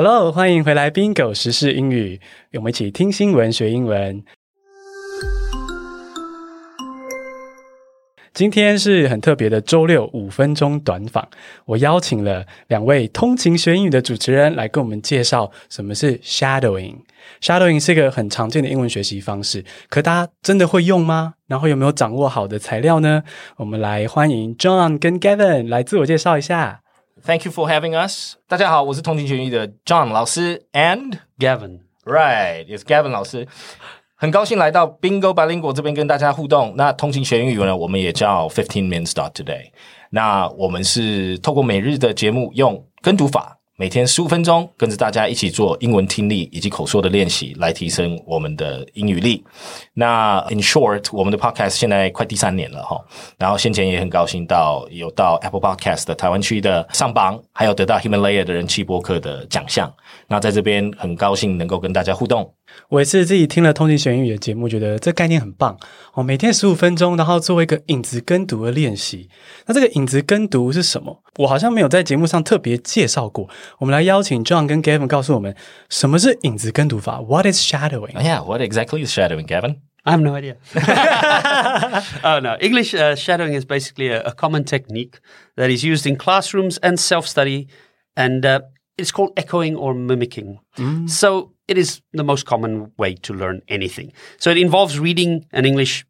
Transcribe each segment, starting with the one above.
Hello，欢迎回来 Bingo 时事英语，我们一起听新闻学英文。今天是很特别的周六五分钟短访，我邀请了两位通勤学英语的主持人来跟我们介绍什么是 shadowing。shadowing 是一个很常见的英文学习方式，可大家真的会用吗？然后有没有掌握好的材料呢？我们来欢迎 John 跟 Gavin 来自我介绍一下。Thank you for having us. us。大家好，我是同情权益的 John 老师，and Gavin。Right，也是 Gavin 老师。很高兴来到 Bingo Bilingual 这边跟大家互动。那通勤学英语呢，我们也叫 Fifteen Minutes Start Today。那我们是透过每日的节目，用跟读法每天十五分钟，跟着大家一起做英文听力以及口说的练习，来提升我们的英语力。那 In short，我们的 Podcast 现在快第三年了哈。然后先前也很高兴到有到 Apple Podcast 的台湾区的上榜，还有得到 Himalaya 的人气播客的奖项。那在这边很高兴能够跟大家互动。我也是自己听了通勤学英语的节目，觉得这概念很棒哦。每天十五分钟，然后做一个影子跟读的练习。那这个影子跟读是什么？我好像没有在节目上特别介绍过。我们来邀请 John 跟 Gavin 告诉我们什么是影子跟读法。What is shadowing？ Yeah, what exactly is shadowing, Gavin? I have no idea. oh, no. English uh, shadowing is basically a, a common technique that is used in classrooms and self study, and uh, it's called echoing or mimicking. So it is the most common way to learn anything. So it involves reading an English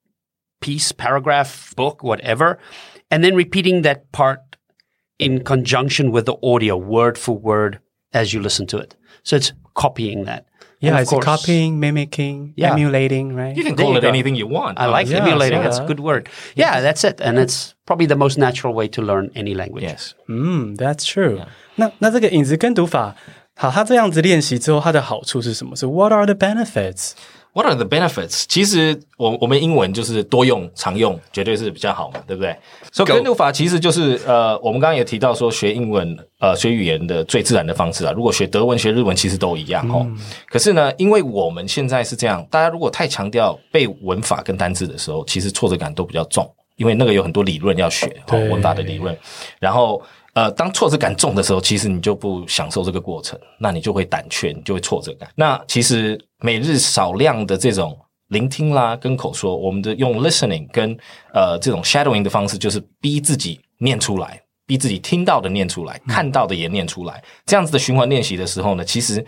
piece, paragraph, book, whatever, and then repeating that part in conjunction with the audio, word for word, as you listen to it. So it's copying that. And Yeah, of it's course- copying, mimicking, Yeah. emulating, right? You can There call you it go. anything you want. I like Yeah, emulating. yeah. That's a good word. Yeah, that's it. And it's probably the most natural way to learn any language. Yes. 嗯，That's true。那那这个影子跟读法，好，它这样子练习之后，它的好处是什么？是 What are the benefits？ What are the benefits？其实我我们英文就是多用常用，绝对是比较好嘛，对不对？所以跟读法其实就是呃，我们刚刚也提到说学英文呃学语言的最自然的方式啊。如果学德文、学日文，其实都一样哦。可是呢，因为我们现在是这样，大家如果太强调背文法跟单字的时候，其实挫折感都比较重，因为那个有很多理论要学，哦对，文法的理论。然后呃，当挫折感重的时候，其实你就不享受这个过程，那你就会胆怯，你就会挫折感。那其实每日少量的这种聆听啦，跟口说，我们的用 listening 跟呃这种 shadowing 的方式，就是逼自己念出来，逼自己听到的念出来，看到的也念出来。这样子的循环练习的时候呢，其实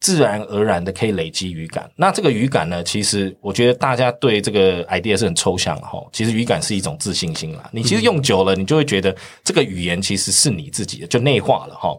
自然而然的可以累积语感。那这个语感呢，其实我觉得大家对这个 idea 是很抽象的哈。其实语感是一种自信心啦。你其实用久了，你就会觉得这个语言其实是你自己的，就内化了哈。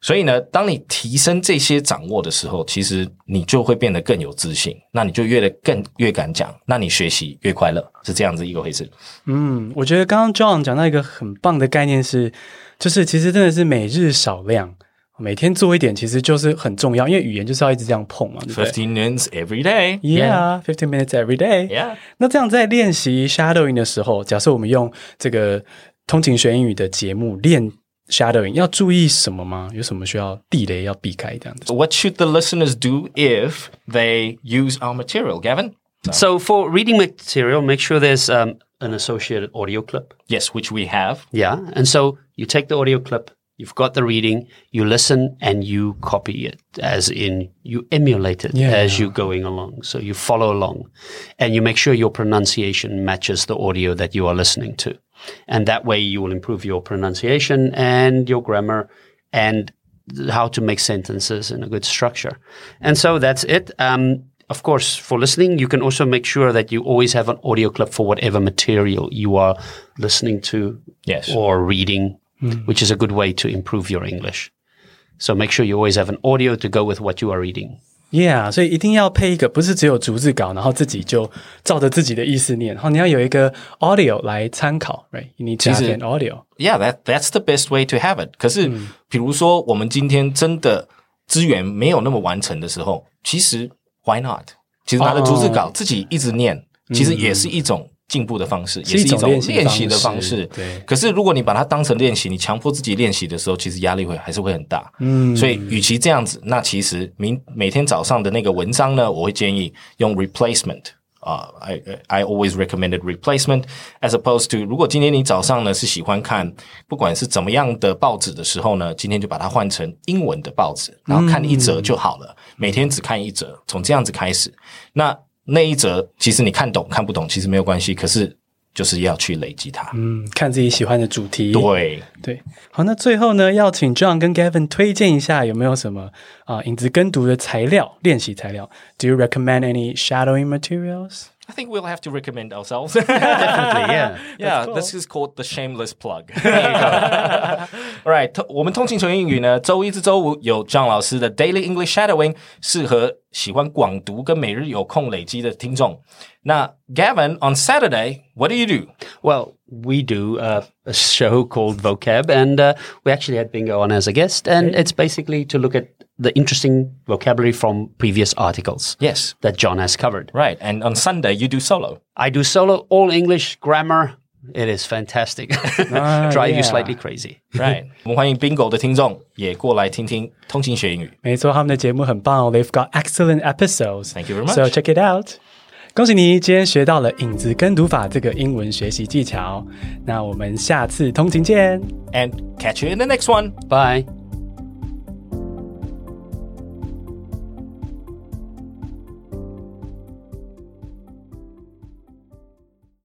所以呢，当你提升这些掌握的时候，其实你就会变得更有自信，那你就越得更越敢讲，那你学习越快乐，是这样子一个回事。嗯，我觉得刚刚 John 讲到一个很棒的概念是，就是其实真的是每日少量，每天做一点，其实就是很重要，因为语言就是要一直这样碰嘛，对不对 Fifteen minutes every day. Yeah, fifteen minutes every day. Yeah. 那这样在练习 shadowing 的时候，假设我们用这个通勤学英语的节目练 shadowing，要注意什么吗？有什么需要地雷要避开这样子？ What should the listeners do if they use our material, Gavin? So for reading material, make sure there's um, an associated audio clip. Yes, which we have. Yeah. And so you take the audio clip, you've got the reading, you listen and you copy it, as in you emulate it Yeah. as you're going along. So you follow along and you make sure your pronunciation matches the audio that you are listening to. And that way you will improve your pronunciation and your grammar and how to make sentences in a good structure. And so that's it. Um, of course, for listening, you can also make sure that you always have an audio clip for whatever material you are listening to Yes. or reading, which is a good way to improve your English. So make sure you always have an audio to go with what you are reading. Yeah，所以一定要配一个，不是只有逐字稿，然后自己就照着自己的意思念，然后你要有一个 audio 来参考，right？You need to 其实 have an audio。 Yeah, that that's the best way to have it. 可是，比如说我们今天真的资源没有那么完成的时候，其实 why not？其实拿着逐字稿、自己一直念，其实也是一种 进步的方式，也是一种练习的方方式。对可是如果你把它当成练习，你强迫自己练习的时候，其实压力会还是会很大。嗯，所以与其这样子，那其实明每天早上的那个文章呢，我会建议用 replacement。啊、i I always recommended replacement as opposed to 如果今天你早上呢是喜欢看不管是怎么样的报纸的时候呢，今天就把它换成英文的报纸，然后看一则就好了，每天只看一则，从这样子开始。那那一则其实你看懂看不懂其实没有关系，可是就是要去累积它。嗯，看自己喜欢的主题。对，对，好，那最后呢，要请 John 跟 Gavin 推荐一下有没有什么啊、影子跟读的材料、练习材料。Do you recommend any shadowing materials? I think we'll have to recommend ourselves. Definitely, yeah. Yeah, this is called the shameless plug. All right，通我们通勤纯英语呢，周一至周五有 John 老师的 Daily English Shadowing，适合喜欢广读跟每日有空累积的听众。那 Gavin on Saturday, what do you do? Well, we do uh, a show called Vocab, and uh, we actually had Bingo on as a guest, and it's basically to look at the interesting vocabulary from previous articles Yes, that John has covered. right. And on Sunday you do solo. I do solo, all English, grammar. It is fantastic. Drive yeah. you slightly crazy. Right，我们欢迎 Bingo 的听众也过来听听通勤学英语。没错，他们的节目很棒哦，They've got excellent episodes. Thank you very much. So check it out. 恭喜你，今天学到了影子跟读法这个英文学习技巧。那我们下次通勤见。 And catch you in the next one. Bye.